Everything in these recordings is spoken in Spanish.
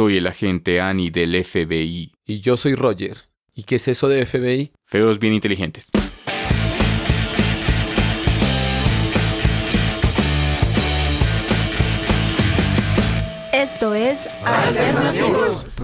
Soy el agente Annie del FBI. Y yo soy Roger. ¿Y qué es eso de FBI? Feos bien inteligentes. Esto es Alternativos.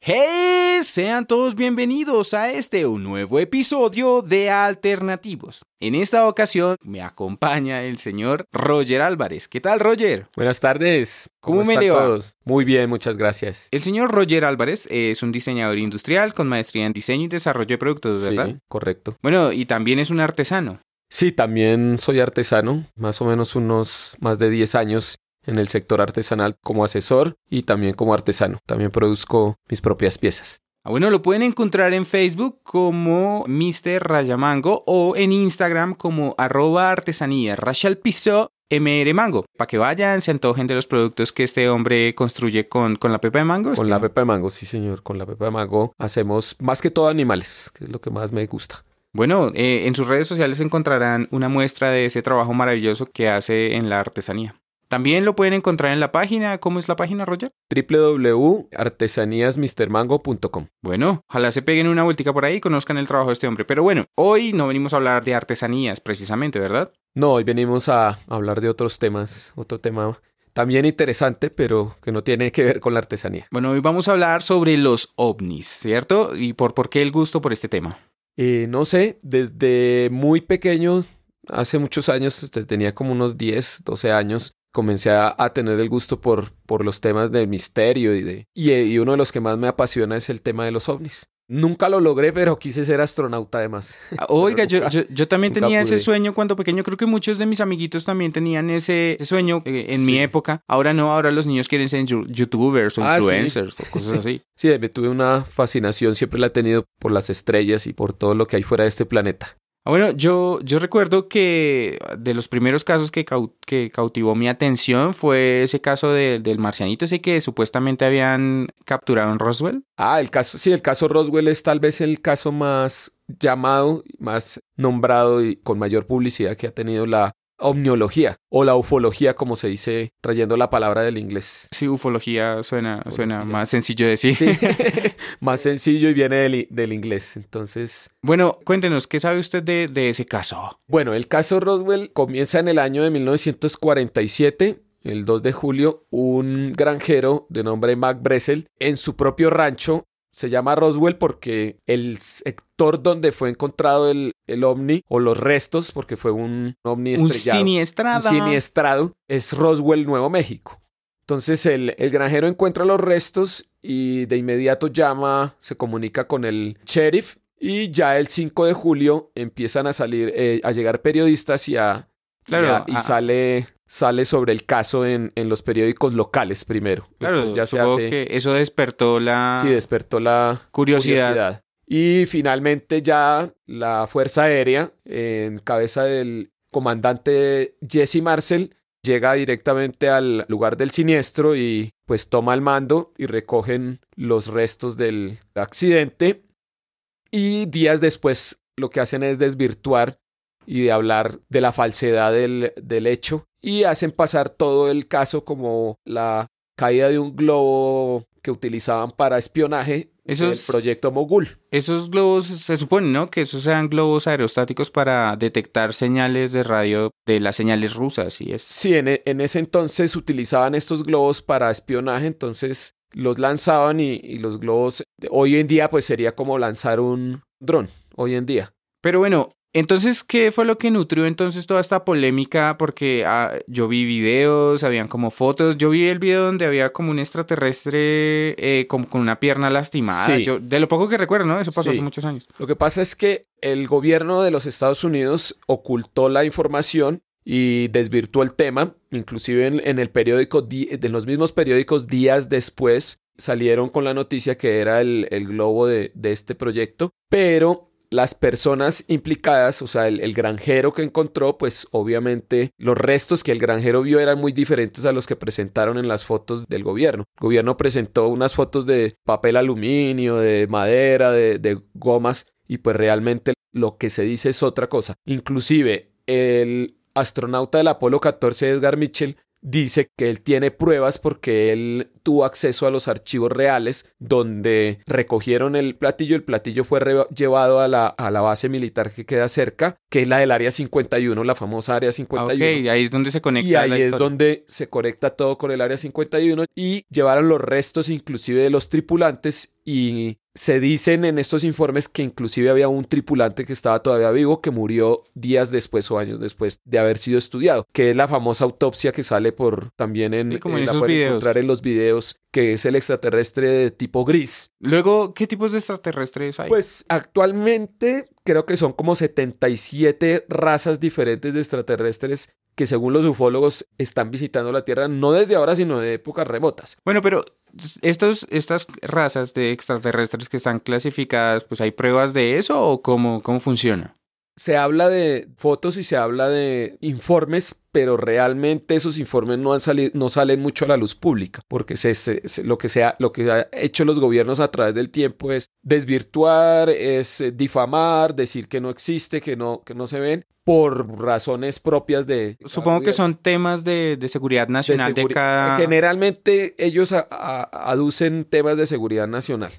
¡Hey! Sean todos bienvenidos a este un nuevo episodio de Alternativos. En esta ocasión me acompaña el señor Roger Álvarez. ¿Qué tal, Roger? Buenas tardes. ¿Cómo me están todos? Muy bien, muchas gracias. El señor Roger Álvarez es un diseñador industrial con maestría en diseño y desarrollo de productos, ¿verdad? Sí, correcto. Bueno, y también es un artesano. Sí, también soy artesano, más o menos unos más de 10 años en el sector artesanal como asesor y también como artesano. También produzco mis propias piezas. Ah, bueno, lo pueden encontrar en Facebook como Mr. Rayamango o en Instagram como arroba artesanía rayal piso MR Mango, para que vayan, se antojen de los productos que este hombre construye con, con la pepa de mango. Con la pepa de mango, sí señor, con la pepa de mango hacemos más que todo animales, que es lo que más me gusta. Bueno, eh, en sus redes sociales encontrarán una muestra de ese trabajo maravilloso que hace en la artesanía. También lo pueden encontrar en la página. ¿Cómo es la página, Roger? www.artesaníasmrmango.com Bueno, ojalá se peguen una vueltica por ahí y conozcan el trabajo de este hombre. Pero bueno, hoy no venimos a hablar de artesanías precisamente, ¿verdad? No, hoy venimos a hablar de otros temas, otro tema también interesante, pero que no tiene que ver con la artesanía. Bueno, hoy vamos a hablar sobre los ovnis, ¿cierto? ¿Y por, por qué el gusto por este tema? Eh, no sé, desde muy pequeño, hace muchos años, este, tenía como unos 10, 12 años, comencé a, a tener el gusto por, por los temas de misterio y, de, y, y uno de los que más me apasiona es el tema de los ovnis. Nunca lo logré, pero quise ser astronauta además. Ah, Oiga, yo, yo, yo también tenía ese sueño cuando pequeño. Creo que muchos de mis amiguitos también tenían ese, ese sueño eh, en mi época. Ahora no, ahora los niños quieren ser youtubers o Ah, sí. influencers o cosas así. Sí, me tuve una fascinación, siempre la he tenido por las estrellas y por todo lo que hay fuera de este planeta. Ah, Bueno, yo, yo recuerdo que de los primeros casos que, que cautivó mi atención fue ese caso de- del marcianito, ese que supuestamente habían capturado en Roswell. Ah, el caso, sí, el caso Roswell es tal vez el caso más llamado, más nombrado y con mayor publicidad que ha tenido la omniología o la ufología, como se dice, trayendo la palabra del inglés. Sí, ufología suena, suena más sencillo de decir. Sí, más sencillo y viene del, del inglés. Entonces, Bueno, cuéntenos, ¿qué sabe usted de, de ese caso? bueno, el caso Roswell comienza en el año de 1947. El 2 de julio, un granjero de nombre Mac Bressel, en su propio rancho, se llama Roswell porque el sector donde fue encontrado el, el ovni o los restos, porque fue un ovni Un estrellado, un siniestrado, es Roswell, Nuevo México. Entonces el, el granjero encuentra los restos y de inmediato llama, se comunica con el sheriff y ya el 5 de julio empiezan a salir, eh, a llegar periodistas y a, Claro, y, a- y a- sale, sale sobre el caso en, en los periódicos locales primero. Claro, Después ya se supongo hace, que eso despertó la sí, despertó la curiosidad. curiosidad. Y finalmente ya la Fuerza Aérea, en cabeza del comandante Jesse Marcel, llega directamente al lugar del siniestro y pues toma el mando y recogen los restos del accidente. Y días después lo que hacen es desvirtuar y de hablar de la falsedad del, del hecho y hacen pasar todo el caso como la caída de un globo que utilizaban para espionaje Eso del es- proyecto Mogul. Esos globos, se supone, ¿no? Que esos sean globos aerostáticos para detectar señales de radio de las señales rusas y es. Sí, en, e- en ese entonces utilizaban estos globos para espionaje, entonces los lanzaban y, y los globos hoy en día pues sería como lanzar un dron, hoy en día. Pero bueno, entonces, ¿qué fue lo que nutrió entonces toda esta polémica? Porque ah, yo vi videos, habían como fotos. Yo vi el video donde había como un extraterrestre eh, con una pierna lastimada. Sí. Yo, de lo poco que recuerdo, ¿no? Eso pasó Sí. hace muchos años. Lo que pasa es que el gobierno de los Estados Unidos ocultó la información y desvirtuó el tema, inclusive en, en el periódico, di- en los mismos periódicos días después salieron con la noticia que era el, el globo de, de este proyecto, pero las personas implicadas, o sea, el, granjero que encontró, pues obviamente los restos que el granjero vio eran muy diferentes a los que presentaron en las fotos del gobierno. El gobierno presentó unas fotos de papel aluminio, de madera, de, de gomas, y pues realmente lo que se dice es otra cosa. Inclusive el astronauta del Apolo 14, Edgar Mitchell, dice que él tiene pruebas porque él tuvo acceso a los archivos reales donde recogieron el platillo, el platillo fue llevado a la, a la base militar que queda cerca, que es la del Área 51, la famosa Área 51. Ok, ahí es donde se conecta. Y ahí es donde se conecta todo con el Área 51 y llevaron los restos inclusive de los tripulantes y se dicen en estos informes que inclusive había un tripulante que estaba todavía vivo que murió días después o años después de haber sido estudiado, que es la famosa autopsia que sale por también en, como en en la pueden encontrar en los videos, que es el extraterrestre de tipo gris. Luego, ¿qué tipos de extraterrestres hay? Pues actualmente creo que son como 77 razas diferentes de extraterrestres que según los ufólogos están visitando la Tierra no desde ahora sino de épocas remotas. Bueno, pero estas razas de extraterrestres que están clasificadas, pues hay pruebas de eso o cómo, cómo funciona? Se habla de fotos y se habla de informes, pero realmente esos informes no han salido, no salen mucho a la luz pública, porque se, se- se- lo que se ha, lo que ha hecho los gobiernos a través del tiempo es desvirtuar, es eh, difamar, decir que no existe, que no, que no se ven, por razones propias de. Supongo que son temas de, de seguridad nacional de, seguri- cada... Generalmente ellos a- a- aducen temas de seguridad nacional.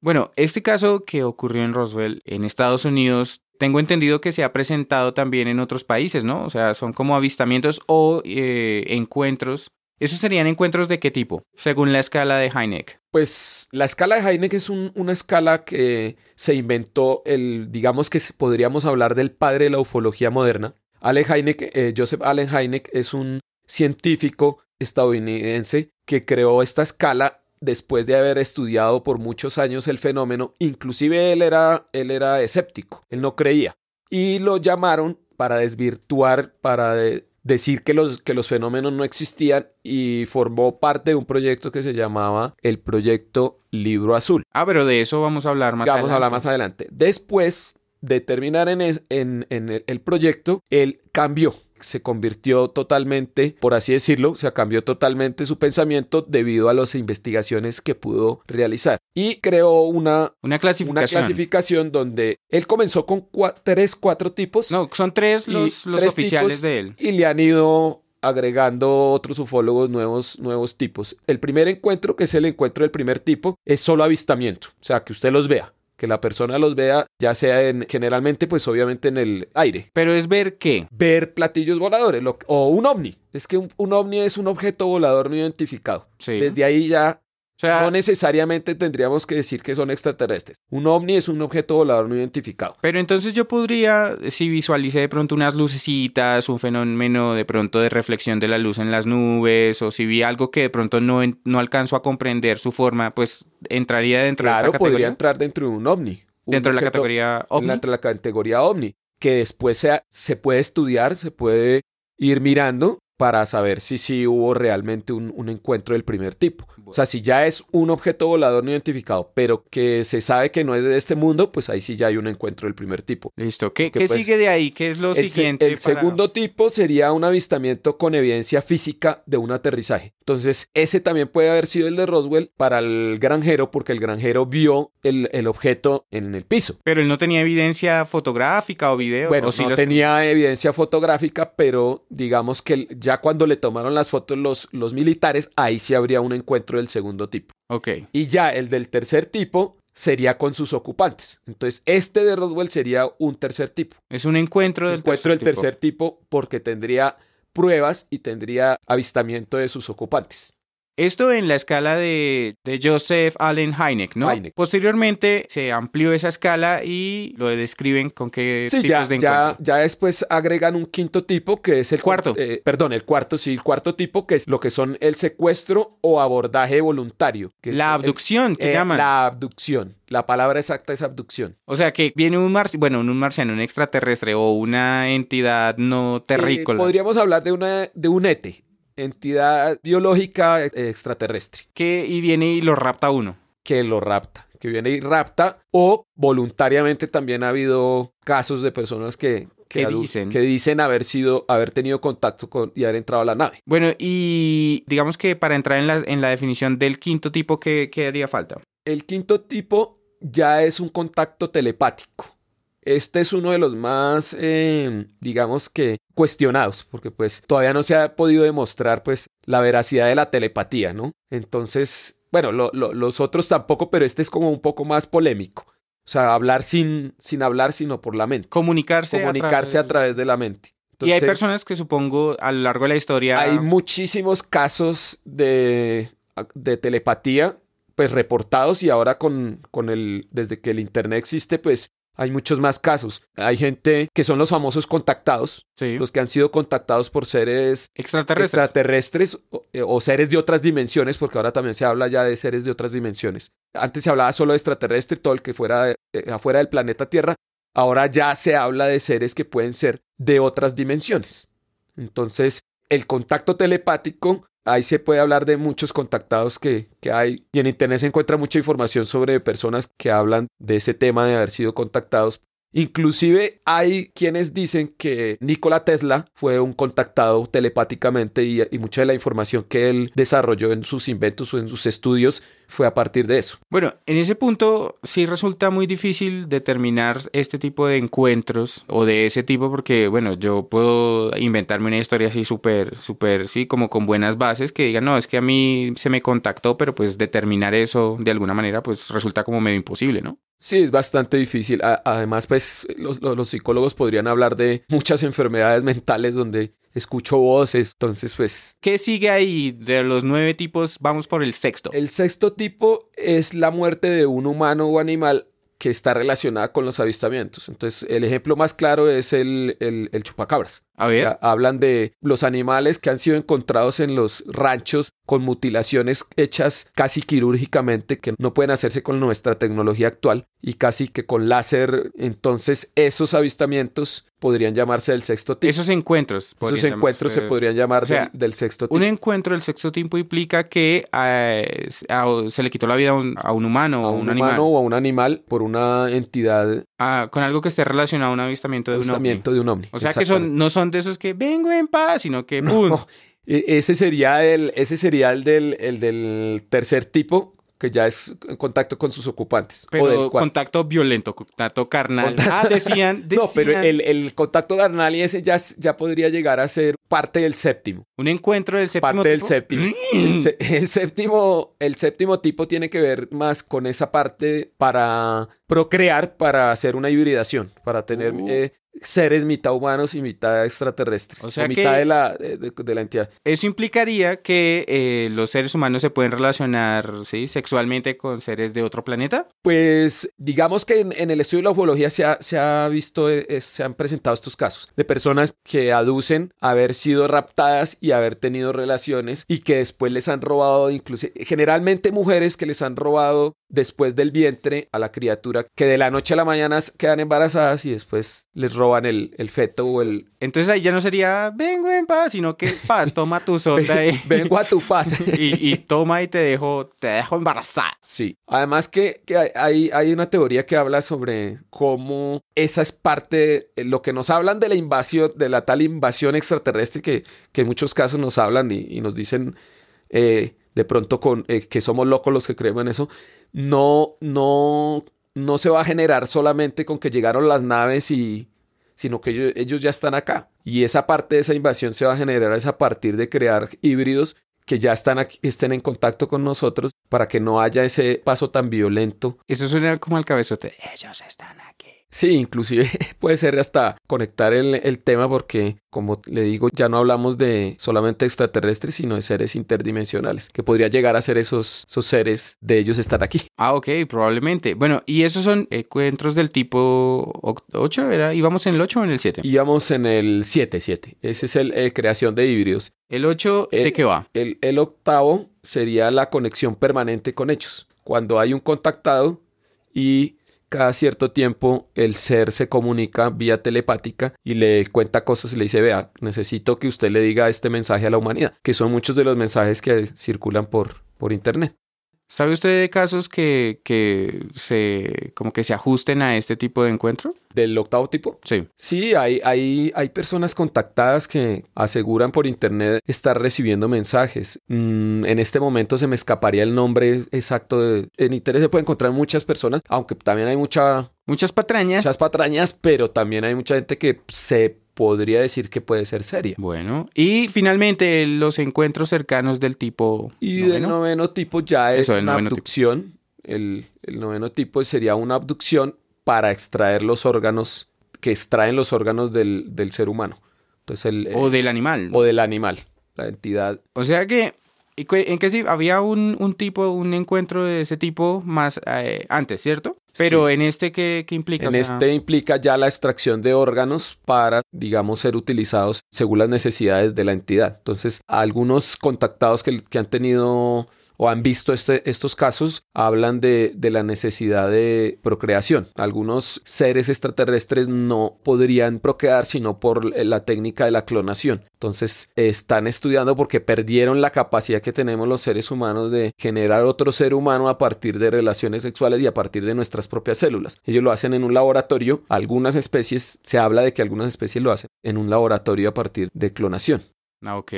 Bueno, este caso que ocurrió en Roswell, en Estados Unidos, tengo entendido que se ha presentado también en otros países, ¿no? O sea, son como avistamientos o eh, encuentros. ¿Esos serían encuentros de qué tipo? Según la escala de Heineck. Pues la escala de Heineck es un- una escala que se inventó el, digamos que podríamos hablar del padre de la ufología moderna. Allen Hynek, eh, Joseph Allen Hynek es un científico estadounidense que creó esta escala después de haber estudiado por muchos años el fenómeno. Inclusive él era, él era escéptico, él no creía. Y lo llamaron para desvirtuar, para de- decir que los, que los fenómenos no existían y formó parte de un proyecto que se llamaba el proyecto Libro Azul. Ah, pero de eso vamos a hablar más Vamos a adelante. hablar más adelante. Después de terminar en, es- en- en el, el proyecto, él cambió. Se convirtió totalmente, por así decirlo, se cambió totalmente su pensamiento debido a las investigaciones que pudo realizar. Y creó una, Una una clasificación. clasificación donde él comenzó con tres, cuatro tipos. No, son tres los, los tres oficiales de él. Y le han ido agregando otros ufólogos nuevos, nuevos tipos. El primer encuentro, que es el encuentro del primer tipo, es solo avistamiento. O sea, que usted los vea. Que la persona los vea, ya sea en, generalmente, pues obviamente en el aire. Pero es ver qué. Ver platillos voladores lo- o un ovni. Es que un, un ovni es un objeto volador no identificado. Sí. Desde ahí ya sea, no necesariamente tendríamos que decir que son extraterrestres. Un ovni es un objeto volador no identificado. Pero entonces yo podría, si visualicé de pronto unas lucecitas, un fenómeno de pronto de reflexión de la luz en las nubes, o si vi algo que de pronto no, no alcanzo a comprender su forma, pues entraría dentro de Claro, esta podría categoría. entrar dentro de un ovni. Un Dentro de la categoría ovni. Dentro de la categoría ovni, que después se, se puede estudiar, se puede ir mirando para saber si sí hubo realmente un, un encuentro del primer tipo. O sea, si ya es un objeto volador no identificado, pero que se sabe que no es de este mundo, pues ahí sí ya hay un encuentro del primer tipo. Listo. ¿Qué, pues, sigue de ahí? ¿Qué es lo El, siguiente? el para- segundo tipo sería un avistamiento con evidencia física de un aterrizaje. Entonces, ese también puede haber sido el de Roswell para el granjero, porque el granjero vio el, el objeto en el piso. Pero él no tenía evidencia fotográfica o video. Bueno, o sí no los- tenía evidencia fotográfica, pero digamos que ya cuando le tomaron las fotos los, los militares, ahí sí habría un encuentro del segundo tipo. Ok. Y ya el del tercer tipo sería con sus ocupantes. Entonces, este de Roswell sería un tercer tipo. Es un encuentro del encuentro del tercer tipo. tercer tipo porque tendría pruebas y tendría avistamiento de sus ocupantes. Esto en la escala de, de Joseph Allen Hynek, ¿no? Hynek. Posteriormente se amplió esa escala y lo describen con qué Sí, tipos ya, de ya, encuentro. ya después agregan un quinto tipo que es el Cuarto. eh, perdón, el cuarto, sí, el cuarto tipo que es lo que son el secuestro o abordaje voluntario. que La el- abducción, que eh, llaman. La abducción. La palabra exacta es abducción. O sea, que viene un marciano, bueno, un marciano, un extraterrestre o una entidad no terrícola Eh, podríamos hablar de, una, de un ETE, entidad biológica eh, extraterrestre, que y viene y lo rapta uno. que lo rapta, que viene y rapta, o voluntariamente también ha habido casos de personas que, Que dicen. que dicen haber sido, haber tenido contacto con y haber entrado a la nave. Bueno, y digamos que para entrar en la, en la definición del quinto tipo, ¿qué, qué haría falta? El quinto tipo ya es un contacto telepático. Este es uno de los más, eh, digamos que, cuestionados, porque pues todavía no se ha podido demostrar pues la veracidad de la telepatía, ¿no? Entonces, bueno, lo- lo- los otros tampoco, pero este es como un poco más polémico. O sea, hablar sin, sin hablar, sino por la mente. Comunicarse. Comunicarse a través- través de la mente. Y hay personas que supongo a lo largo de la historia. Hay muchísimos casos de, de telepatía, pues reportados y ahora con, con el, desde que el Internet existe, pues hay muchos más casos. Hay gente que son los famosos contactados, Sí. los que han sido contactados por seres extraterrestres. extraterrestres o, eh, o seres de otras dimensiones, porque ahora también se habla ya de seres de otras dimensiones. Antes se hablaba solo de extraterrestre, todo el que fuera eh, afuera del planeta Tierra. Ahora ya se habla de seres que pueden ser de otras dimensiones. Entonces, el contacto telepático, ahí se puede hablar de muchos contactados que, que hay. Y en Internet se encuentra mucha información sobre personas que hablan de ese tema de haber sido contactados. Inclusive hay quienes dicen que Nikola Tesla fue un contactado telepáticamente y, y mucha de la información que él desarrolló en sus inventos o en sus estudios fue a partir de eso. Bueno, en ese punto sí resulta muy difícil determinar este tipo de encuentros o de ese tipo porque, bueno, yo puedo inventarme una historia así súper, súper, sí, como con buenas bases que digan, no, es que a mí se me contactó, pero pues determinar eso de alguna manera pues resulta como medio imposible, ¿no? Sí, es bastante difícil. A- además, pues los, los- los psicólogos podrían hablar de muchas enfermedades mentales donde escucho voces. Entonces, pues ¿Qué sigue ahí? De los nueve tipos, vamos por el sexto. el sexto tipo es la muerte de un humano o animal que está relacionada con los avistamientos. Entonces, el ejemplo más claro es el, el, el chupacabras. A ver, Ya Hablan de los animales que han sido encontrados en los ranchos con mutilaciones hechas casi quirúrgicamente que no pueden hacerse con nuestra tecnología actual y casi que con láser. Entonces esos avistamientos podrían llamarse del sexto tipo. esos encuentros. Esos encuentros se podrían llamar o sea, del, del sexto tipo. Un encuentro del sexto tipo implica que eh, a- se le quitó la vida a un, a un humano a o un, un, animal humano o a un animal por una entidad Con algo que esté relacionado a un avistamiento de un ovni. de un ovni. O sea que son, no son de esos que vengo en paz, sino que ¡pum! No, e- ese sería el, ese sería el del, el del tercer tipo, que ya es en contacto con sus ocupantes. o pero cuarto. contacto violento, contacto carnal. Contacto- Ah, decían, No, pero el, el contacto carnal y ese ya, ya podría llegar a ser parte del séptimo. un encuentro del séptimo Parte del séptimo. Mm. El séptimo. El séptimo tipo tiene que ver más con esa parte para procrear, para hacer una hibridación, para tener Uh. eh, seres mitad humanos y mitad extraterrestres. O sea mitad que- de la, de, la entidad. Eso implicaría que eh, los seres humanos se pueden relacionar ¿sí? sexualmente con seres de otro planeta. Pues digamos que en, en el estudio de la ufología se ha, se ha visto, eh, eh, se han presentado estos casos de personas que aducen haber sido raptadas y haber tenido relaciones y que después les han robado, incluso generalmente mujeres que les han robado después del vientre a la criatura, que de la noche a la mañana quedan embarazadas y después les roban el, el feto o el... Entonces ahí ya no sería vengo en paz, sino que paz, toma tu sonda y, Vengo a tu paz. y, y toma y te dejo, te dejo embarazada. Sí. Además que, que hay- hay, una teoría que habla sobre cómo esa es parte, eh, lo que nos hablan de la invasión, de la tal invasión extraterrestre que, que en muchos casos nos hablan y, y nos dicen eh, de pronto con, eh, que somos locos los que creemos en eso, no, no, no se va a generar solamente con que llegaron las naves y sino que ellos, ya están acá. Y esa parte de esa invasión se va a generar es a partir de crear híbridos que ya están aquí- estén en contacto con nosotros para que no haya ese paso tan violento. Eso suena como al cabezote. Ellos están. Sí, inclusive puede ser hasta conectar el, el tema porque, como le digo, ya no hablamos de solamente extraterrestres, sino de seres interdimensionales, que podría llegar a ser esos, esos seres de ellos estar aquí. Ah, ok, probablemente. Bueno, y esos son encuentros del tipo 8, ¿era? ¿Íbamos en el 8 o en el 7? Íbamos en el 7-7. Ese es el eh, creación de híbridos. ¿El 8 de El- qué va? El, el octavo sería la conexión permanente con ellos. Cuando hay un contactado y cada cierto tiempo el ser se comunica vía telepática y le cuenta cosas y le dice, vea, necesito que usted le diga este mensaje a la humanidad, que son muchos de los mensajes que circulan por, por internet. ¿Sabe usted de casos que, que se como que se ajusten a este tipo de encuentro? Del octavo tipo. Sí. Sí, hay, hay, hay personas contactadas que aseguran por internet estar recibiendo mensajes. Mm, en este momento se me escaparía el nombre exacto. De, en internet se puede encontrar muchas personas, aunque también hay mucha, Muchas patrañas. muchas patrañas, pero también hay mucha gente que se podría decir que puede ser seria. Bueno, y finalmente los encuentros cercanos del tipo Y del noveno. tipo ya es Eso, una abducción. El, el noveno tipo sería una abducción para extraer los órganos que extraen los órganos del, del ser humano. Entonces el, o eh, del animal. o del animal, la entidad. O sea que, ¿y cu- ¿en qué sí? Había un, un tipo, un encuentro de ese tipo más eh, antes, ¿cierto? Pero en este, ¿qué, qué implica? En O sea, este implica ya la extracción de órganos para, digamos, ser utilizados según las necesidades de la entidad. Entonces, algunos contactados que, que han tenido o han visto este- estos casos hablan de, de la necesidad de procreación. Algunos seres extraterrestres no podrían procrear sino por la técnica de la clonación. Entonces están estudiando porque perdieron la capacidad que tenemos los seres humanos de generar otro ser humano a partir de relaciones sexuales y a partir de nuestras propias células. Ellos lo hacen en un laboratorio. Algunas especies, se habla de que algunas especies lo hacen en un laboratorio a partir de clonación. Ah, ok.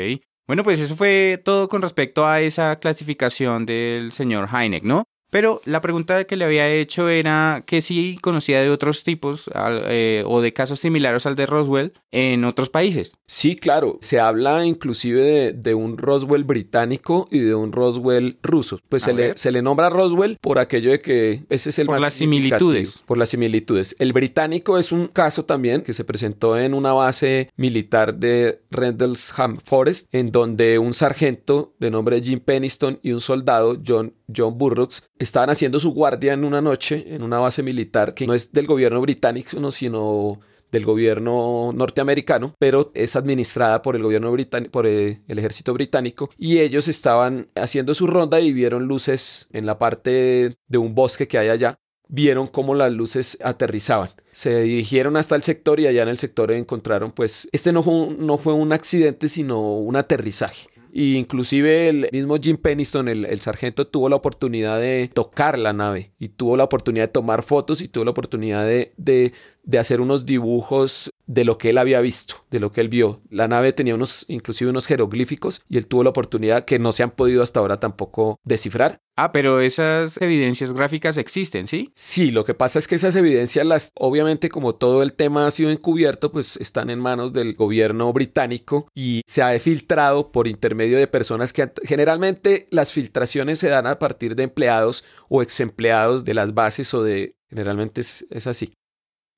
Bueno, pues eso fue todo con respecto a esa clasificación del señor Heineck, ¿no? Pero la pregunta que le había hecho era que si conocía de otros tipos al- eh, o de casos similares al de Roswell en otros países. Sí, claro. Se habla inclusive de, de un Roswell británico y de un Roswell ruso. Pues se le, se le nombra Roswell por aquello de que ese es el Por más las similitudes. Por las similitudes. El británico es un caso también que se presentó en una base militar de Rendlesham Forest, en donde un sargento de nombre Jim Peniston y un soldado, John, John Burroughs, estaban haciendo su guardia en una noche en una base militar que no es del gobierno británico, no, sino del gobierno norteamericano, pero es administrada por el gobierno británico, por eh, el ejército británico, y ellos estaban haciendo su ronda y vieron luces en la parte de un bosque que hay allá. Vieron cómo las luces aterrizaban. Se dirigieron hasta el sector y allá en el sector encontraron, pues, este no fue un, no fue un accidente, sino un aterrizaje. Y inclusive el mismo Jim Peniston, el, el sargento, tuvo la oportunidad de tocar la nave y tuvo la oportunidad de tomar fotos y tuvo la oportunidad de, de, de hacer unos dibujos de lo que él había visto, de lo que él vio. La nave tenía unos, inclusive unos jeroglíficos y él tuvo la oportunidad que no se han podido hasta ahora tampoco descifrar. Ah, pero esas evidencias gráficas existen, ¿sí? Sí, lo que pasa es que esas evidencias, las, obviamente como todo el tema ha sido encubierto, pues están en manos del gobierno británico y se ha filtrado por intermedio de personas que generalmente las filtraciones se dan a partir de empleados o ex empleados de las bases o de... Generalmente es, es así.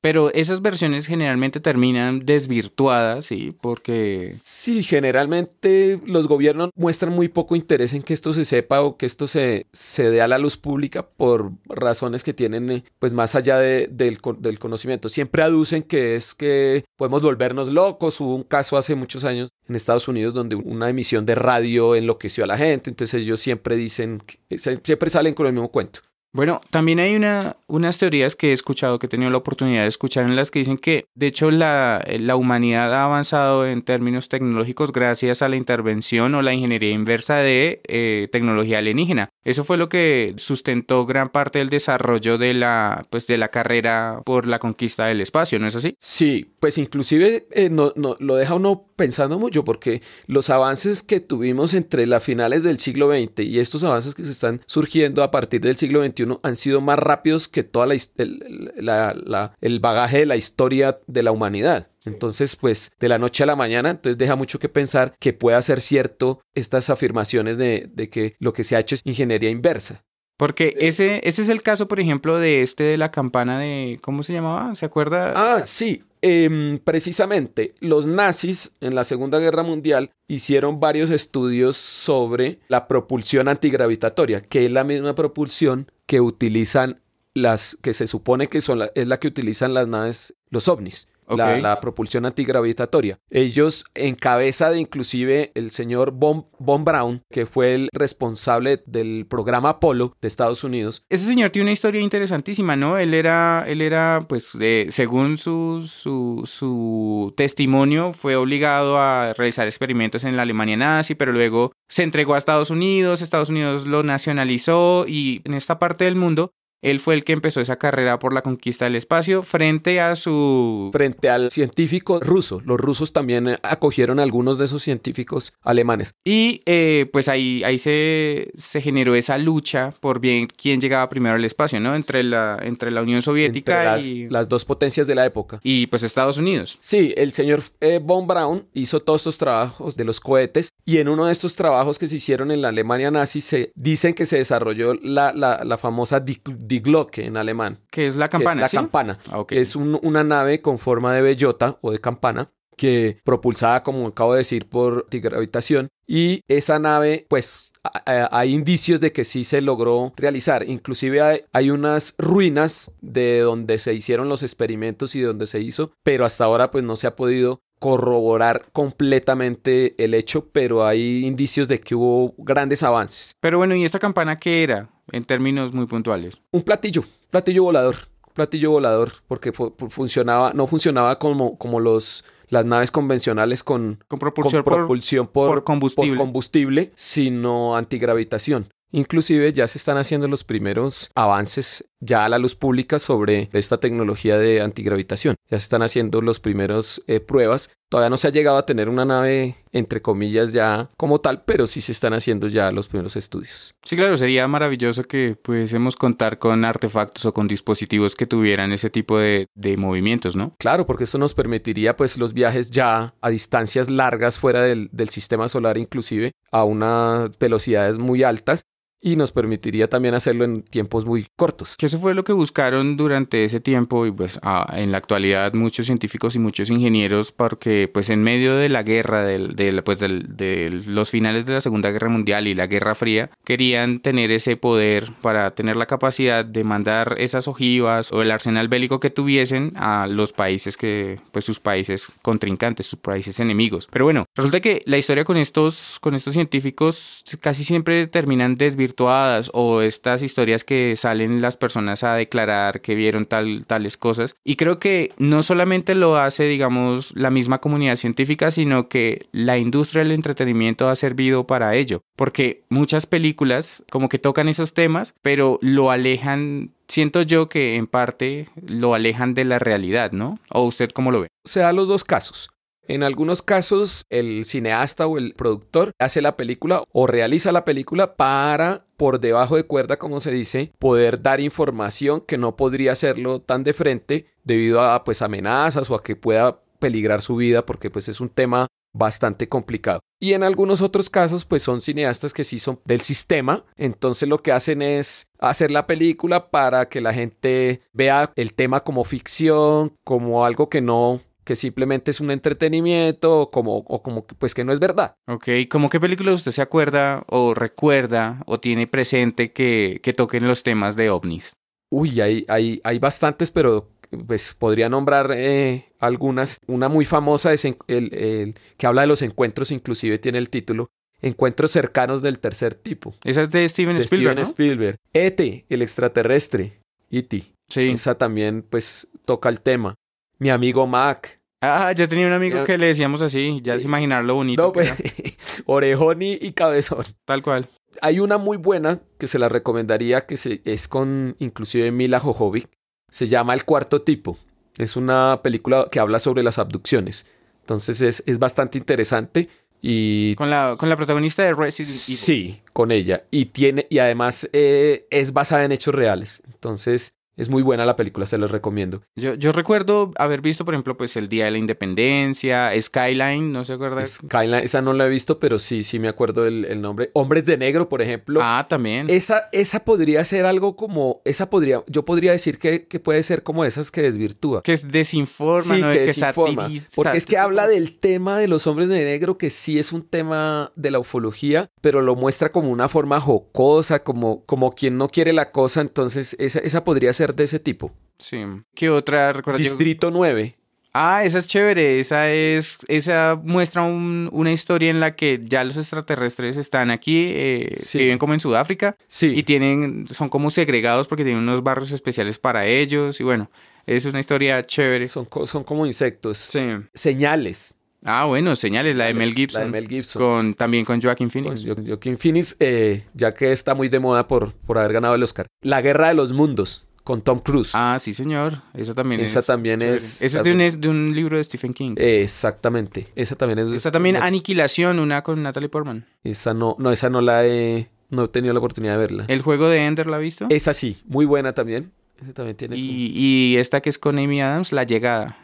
Pero esas versiones generalmente terminan desvirtuadas, ¿sí? Porque... Sí, generalmente los gobiernos muestran muy poco interés en que esto se sepa o que esto se, se dé a la luz pública por razones que tienen eh, pues más allá de- del, del conocimiento. Siempre aducen que es que podemos volvernos locos. Hubo un caso hace muchos años en Estados Unidos donde una emisión de radio enloqueció a la gente. Entonces ellos siempre dicen, siempre salen con el mismo cuento. Bueno, también hay una, unas teorías que he escuchado, que he tenido la oportunidad de escuchar, en las que dicen que, de hecho, la, humanidad ha avanzado en términos tecnológicos gracias a la intervención o la ingeniería inversa de eh, tecnología alienígena. Eso fue lo que sustentó gran parte del desarrollo de la, pues, de la carrera por la conquista del espacio, ¿no es así? Sí, pues inclusive eh, no, no- lo deja uno pensando mucho porque los avances que tuvimos entre las finales del siglo XX y estos avances que se están surgiendo a partir del siglo XXI han sido más rápidos que toda la, his- el, la- la- el bagaje de la historia de la humanidad. Entonces, pues de la noche a la mañana, entonces deja mucho que pensar que pueda ser cierto estas afirmaciones de, de que lo que se ha hecho es ingeniería inversa. Porque ese, ese es el caso, por ejemplo, de este de la campana de, ¿cómo se llamaba? ¿Se acuerda? Ah, sí. Em, precisamente, los nazis en la Segunda Guerra Mundial hicieron varios estudios sobre la propulsión antigravitatoria, que es la misma propulsión que utilizan las que se supone que son la- es la que utilizan las naves, los ovnis. La, la propulsión antigravitatoria. Ellos, en cabeza de inclusive el señor Von, Von Braun, que fue el responsable del programa Apolo de Estados Unidos, Ese señor tiene una historia interesantísima, ¿no? Él era, él era, pues, de- según su, su, su testimonio, fue obligado a realizar experimentos en la Alemania nazi, pero luego se entregó a Estados Unidos, Estados Unidos lo nacionalizó y en esta parte del mundo él fue el que empezó esa carrera por la conquista del espacio frente a su... Frente al científico ruso. Los rusos también eh, acogieron a algunos de esos científicos alemanes. Y eh, pues ahí, ahí se, se generó esa lucha por bien quién llegaba primero al espacio, ¿no? Entre la, entre la Unión Soviética Entre y, las dos potencias de la época. y pues Estados Unidos. Sí, el señor eh, von Braun hizo todos estos trabajos de los cohetes y en uno de estos trabajos que se hicieron en la Alemania nazi se dicen que se desarrolló la, la, la famosa Die Glocke en alemán. Que es la campana, la ¿sí? campana. Ah. Es un- una nave con forma de bellota o de campana que propulsada, como acabo de decir, por antigravitación. Y esa nave, pues hay indicios de que sí se logró realizar. Inclusive hay, hay unas ruinas de donde se hicieron los experimentos y donde se hizo, pero hasta ahora pues no se ha podido corroborar completamente el hecho, pero hay indicios de que hubo grandes avances. Pero bueno, ¿y esta campana qué era? En términos muy puntuales. un platillo, platillo volador, platillo volador, porque fu- fu- funcionaba, no funcionaba como, como los, las naves convencionales con, Con propulsión por- propulsión por, por combustible. por combustible, sino antigravitación. Inclusive ya se están haciendo los primeros avances ya a la luz pública sobre esta tecnología de antigravitación. Ya se están haciendo los primeros eh, pruebas. Todavía no se ha llegado a tener una nave, entre comillas, ya como tal, pero sí se están haciendo ya los primeros estudios. Sí, claro, sería maravilloso que pudiésemos contar con artefactos o con dispositivos que tuvieran ese tipo de, de movimientos, ¿no? Claro, porque esto nos permitiría pues los viajes ya a distancias largas fuera del, del sistema solar inclusive a unas velocidades muy altas y nos permitiría también hacerlo en tiempos muy cortos. Que eso fue lo que buscaron durante ese tiempo y pues ah, en la actualidad muchos científicos y muchos ingenieros porque pues en medio de la guerra del, del- pues del- de los finales de la Segunda Guerra Mundial y la Guerra Fría querían tener ese poder para tener la capacidad de mandar esas ojivas o el arsenal bélico que tuviesen a los países que pues sus países contrincantes, sus países enemigos. Pero bueno, resulta que la historia con estos con estos científicos casi siempre terminan o estas historias que salen las personas a declarar que vieron tal, tales cosas. Y creo que no solamente lo hace, digamos, la misma comunidad científica, sino que la industria del entretenimiento ha servido para ello. Porque muchas películas como que tocan esos temas, pero lo alejan, siento yo que en parte lo alejan de la realidad, ¿no? ¿O usted cómo lo ve? Se da los dos casos. En algunos casos, el cineasta o el productor hace la película o realiza la película para, por debajo de cuerda, como se dice, poder dar información que no podría hacerlo tan de frente debido a pues amenazas o a que pueda peligrar su vida porque pues es un tema bastante complicado. Y en algunos otros casos pues son cineastas que sí son del sistema, entonces lo que hacen es hacer la película para que la gente vea el tema como ficción, como algo que no que simplemente es un entretenimiento o como, o como que, pues que no es verdad. Ok, ¿cómo qué película usted se acuerda o recuerda o tiene presente que, que toquen los temas de ovnis? Uy, hay, hay, hay bastantes, pero pues podría nombrar eh, algunas. Una muy famosa es el, el que habla de los encuentros, inclusive tiene el título Encuentros cercanos del tercer tipo. Esa es de Steven de Spielberg, Steven ¿no? Spielberg. E.T., el extraterrestre. E.T. Sí. Esa también pues toca el tema. Mi amigo Mac. Ah, yo tenía un amigo que le decíamos así, ya es imaginar lo bonito. No, pues, orejón y, y cabezón. Tal cual. Hay una muy buena que se la recomendaría que se, es con inclusive Mila Jojovic. Se llama El cuarto tipo. Es una película que habla sobre las abducciones. Entonces es, es bastante interesante y Con la, con la protagonista de Resident Evil. sí, con ella. Y tiene, y además eh, es basada en hechos reales. Entonces es muy buena la película, se los recomiendo. Yo, yo recuerdo haber visto, por ejemplo, pues el Día de la Independencia, Skyline, ¿no se acuerda? Skyline, esa no la he visto, pero sí, sí me acuerdo el, el nombre. Hombres de Negro, por ejemplo. Ah, también. Esa, esa podría ser algo como, esa podría, yo podría decir que, que puede ser como esas que desvirtúa. Que es desinforma, Sí, ¿no? que que desinforma. Porque es que habla del tema de los hombres de negro, que sí es un tema de la ufología, pero lo muestra como una forma jocosa, como, como quien no quiere la cosa. Entonces, esa, esa podría ser de ese tipo. Sí. ¿Qué otra recuerda? Distrito 9. Ah, esa es chévere. Esa es, esa muestra un- una historia en la que ya los extraterrestres están aquí, eh, Sí. viven como en Sudáfrica Sí. y tienen, son como segregados porque tienen unos barrios especiales para ellos y bueno, es una historia chévere. Son, son como insectos. Sí. Señales. Ah, bueno, señales, la de Mel Gibson. La de Mel Gibson. Con, también con Joaquin Con Phoenix. Jo- Joaquin Phoenix, eh, ya que está muy de moda por, por haber ganado el Oscar. La Guerra de los Mundos, con Tom Cruise. Ah, sí, señor. Esa también Esa es. también es- Esa es de un, es de un libro de Stephen King. Eh, exactamente. Esa también es. Esa también, Aniquilación, una con Natalie Portman. Esa no, no, esa no la he. No he tenido la oportunidad de verla. El juego de Ender, ¿la ha visto? Esa sí, muy buena también. Esa también tiene. Y, y esta que es con Amy Adams, La Llegada.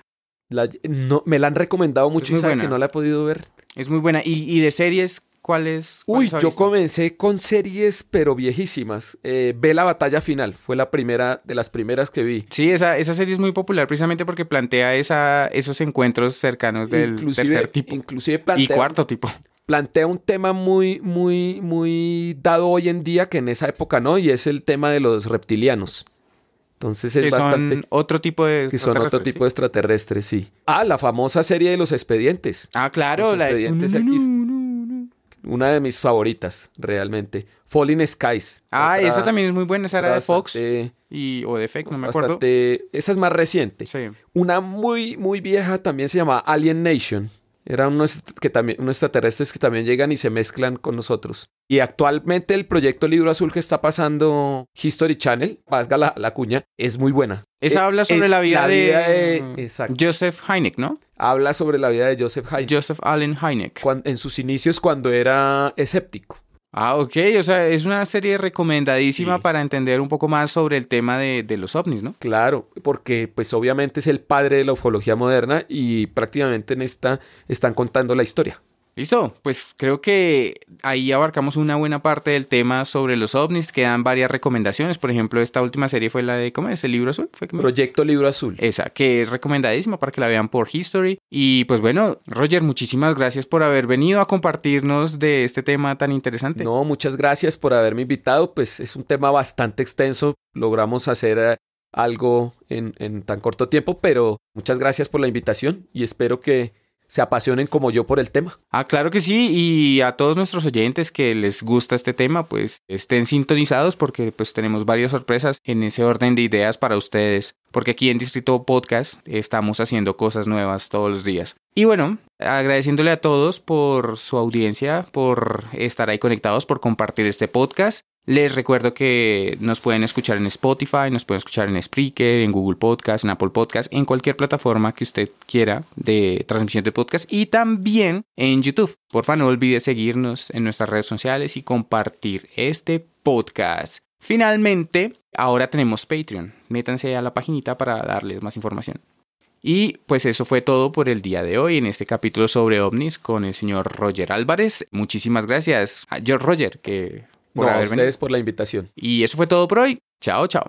la- no, me la han recomendado mucho y sabe que no la he podido ver. Es muy buena. ¿Y, y de series, cuáles? Uy, cuáles ha yo visto? comencé con series, pero viejísimas. Eh, ve la batalla final. Fue la primera de las primeras que vi. Sí, esa, esa serie es muy popular precisamente porque plantea esa, esos encuentros cercanos del tercer tipo inclusive y plantea, cuarto tipo. plantea un tema muy, muy, muy dado hoy en día que en esa época no, y es el tema de los reptilianos. Entonces es que bastante. son otro tipo de que son otro tipo de extraterrestres, sí. Ah, la famosa serie de los expedientes. Ah, claro, Los la de... expedientes X. Una de mis favoritas, realmente. Falling Skies. Ah, Otra- esa también es muy buena, esa era de Fox bastante- y, o de FX, no me acuerdo. bastante- Esa es más reciente. Sí. Una muy, muy vieja también se llama Alien Nation. Eran unos, que también, unos extraterrestres que también llegan y se mezclan con nosotros. Y actualmente el proyecto Libro Azul que está pasando History Channel, valga la, la cuña, es muy buena. Esa Eh, habla sobre eh, la vida de... Joseph Hynek, ¿no? Habla sobre la vida de Joseph Haydn. Joseph Allen Hynek. en sus inicios cuando era escéptico. Ah, ok, o sea, es una serie recomendadísima Sí. para entender un poco más sobre el tema de, de los ovnis, ¿no? Claro, porque pues obviamente es el padre de la ufología moderna y prácticamente en esta están contando la historia. Listo, pues creo que ahí abarcamos una buena parte del tema sobre los ovnis, quedan varias recomendaciones, por ejemplo, esta última serie fue la de, ¿cómo es? ¿El libro azul? ¿Fue que me- Proyecto Libro Azul. Esa, que es recomendadísima para que la vean por History. Y pues bueno, Roger, muchísimas gracias por haber venido a compartirnos de este tema tan interesante. No, muchas gracias por haberme invitado. Pues es un tema bastante extenso. Logramos hacer eh, algo en, en tan corto tiempo, pero muchas gracias por la invitación y espero que se apasionen como yo por el tema. Ah, claro que sí, y a todos nuestros oyentes que les gusta este tema, pues estén sintonizados porque pues tenemos varias sorpresas en ese orden de ideas para ustedes, porque aquí en Distrito Podcast estamos haciendo cosas nuevas todos los días. Y bueno, agradeciéndole a todos por su audiencia, por estar ahí conectados, por compartir este podcast. Les recuerdo que nos pueden escuchar en Spotify, nos pueden escuchar en Spreaker, en Google Podcast, en Apple Podcast, en cualquier plataforma que usted quiera de transmisión de podcast y también en YouTube. Porfa, no olvide seguirnos en nuestras redes sociales y compartir este podcast. Finalmente, ahora tenemos Patreon. Métanse a la paginita para darles más información. Y pues eso fue todo por el día de hoy en este capítulo sobre ovnis con el señor Roger Álvarez. Muchísimas gracias a George Roger que por No, a haber venido. ustedes por la invitación. Y eso fue todo por hoy. Chao, chao.